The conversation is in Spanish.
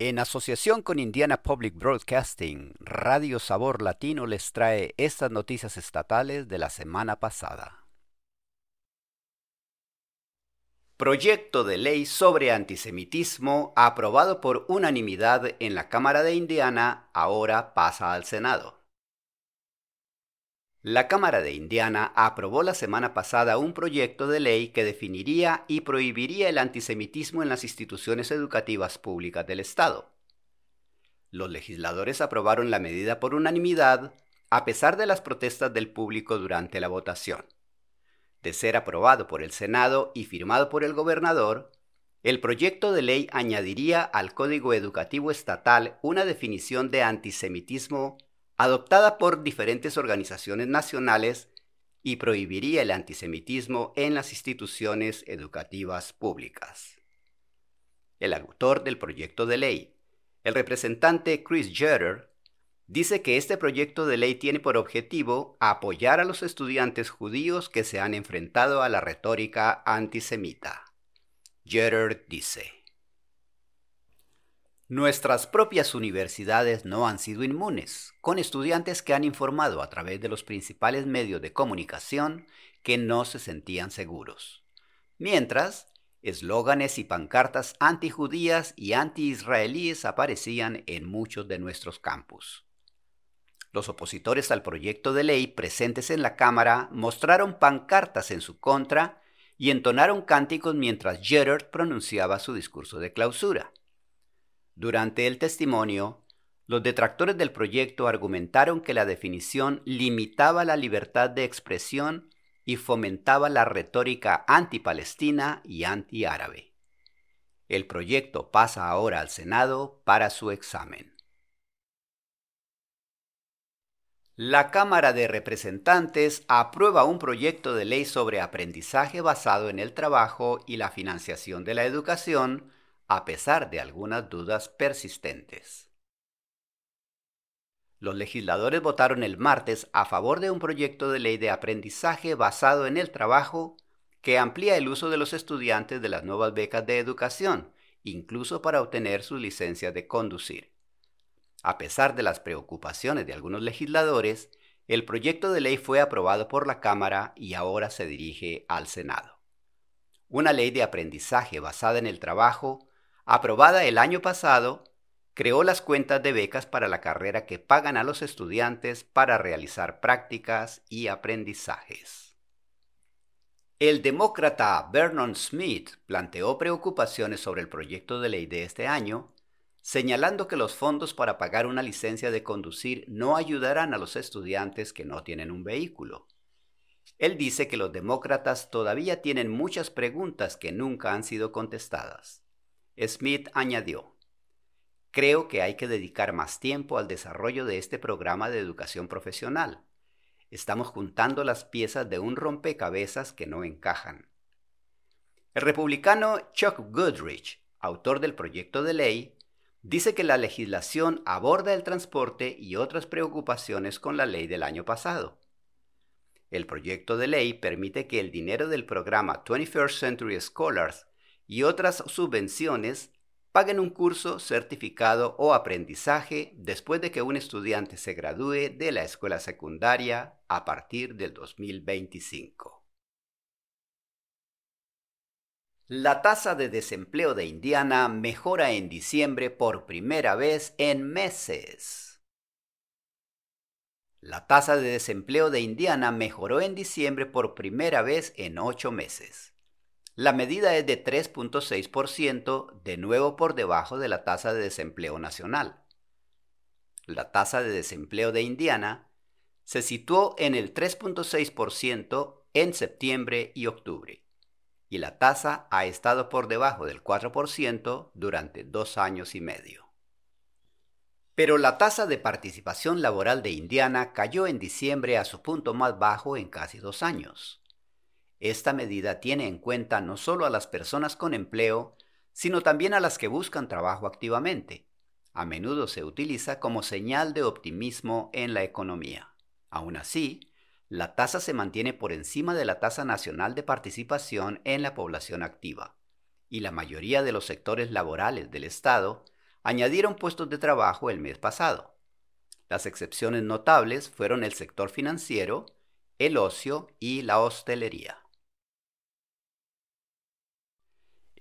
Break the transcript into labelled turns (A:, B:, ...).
A: En asociación con Indiana Public Broadcasting, Radio Sabor Latino les trae estas noticias estatales de la semana pasada. Proyecto de ley sobre antisemitismo aprobado por unanimidad en la Cámara de Indiana ahora pasa al Senado. La Cámara de Indiana aprobó la semana pasada un proyecto de ley que definiría y prohibiría el antisemitismo en las instituciones educativas públicas del Estado. Los legisladores aprobaron la medida por unanimidad a pesar de las protestas del público durante la votación. De ser aprobado por el Senado y firmado por el gobernador, el proyecto de ley añadiría al Código Educativo Estatal una definición de antisemitismo adoptada por diferentes organizaciones nacionales y prohibiría el antisemitismo en las instituciones educativas públicas. El autor del proyecto de ley, el representante Chris Jeter, dice que este proyecto de ley tiene por objetivo apoyar a los estudiantes judíos que se han enfrentado a la retórica antisemita. Jeter dice, Nuestras propias universidades no han sido inmunes, con estudiantes que han informado a través de los principales medios de comunicación que no se sentían seguros. Mientras, eslóganes y pancartas antijudías y antiisraelíes aparecían en muchos de nuestros campus. Los opositores al proyecto de ley presentes en la Cámara mostraron pancartas en su contra y entonaron cánticos mientras Jeter pronunciaba su discurso de clausura. Durante el testimonio, los detractores del proyecto argumentaron que la definición limitaba la libertad de expresión y fomentaba la retórica antipalestina y antiárabe. El proyecto pasa ahora al Senado para su examen. La Cámara de Representantes aprueba un proyecto de ley sobre aprendizaje basado en el trabajo y la financiación de la educación a pesar de algunas dudas persistentes. Los legisladores votaron el martes a favor de un proyecto de ley de aprendizaje basado en el trabajo que amplía el uso de los estudiantes de las nuevas becas de educación, incluso para obtener su licencia de conducir. A pesar de las preocupaciones de algunos legisladores, el proyecto de ley fue aprobado por la Cámara y ahora se dirige al Senado. Una ley de aprendizaje basada en el trabajo aprobada el año pasado, creó las cuentas de becas para la carrera que pagan a los estudiantes para realizar prácticas y aprendizajes. El demócrata Vernon Smith planteó preocupaciones sobre el proyecto de ley de este año, señalando que los fondos para pagar una licencia de conducir no ayudarán a los estudiantes que no tienen un vehículo. Él dice que los demócratas todavía tienen muchas preguntas que nunca han sido contestadas. Smith añadió, Creo que hay que dedicar más tiempo al desarrollo de este programa de educación profesional. Estamos juntando las piezas de un rompecabezas que no encajan. El republicano Chuck Goodrich, autor del proyecto de ley, dice que la legislación aborda el transporte y otras preocupaciones con la ley del año pasado. El proyecto de ley permite que el dinero del programa 21st Century Scholars y otras subvenciones paguen un curso, certificado o aprendizaje después de que un estudiante se gradúe de la escuela secundaria a partir del 2025. La tasa de desempleo de Indiana mejora en diciembre por primera vez en meses. La tasa de desempleo de Indiana mejoró en diciembre por primera vez en ocho meses. La medida es de 3.6%, de nuevo por debajo de la tasa de desempleo nacional. La tasa de desempleo de Indiana se situó en el 3.6% en septiembre y octubre, y la tasa ha estado por debajo del 4% durante dos años y medio. Pero la tasa de participación laboral de Indiana cayó en diciembre a su punto más bajo en casi dos años. Esta medida tiene en cuenta no solo a las personas con empleo, sino también a las que buscan trabajo activamente. A menudo se utiliza como señal de optimismo en la economía. Aún así, la tasa se mantiene por encima de la tasa nacional de participación en la población activa, y la mayoría de los sectores laborales del Estado añadieron puestos de trabajo el mes pasado. Las excepciones notables fueron el sector financiero, el ocio y la hostelería.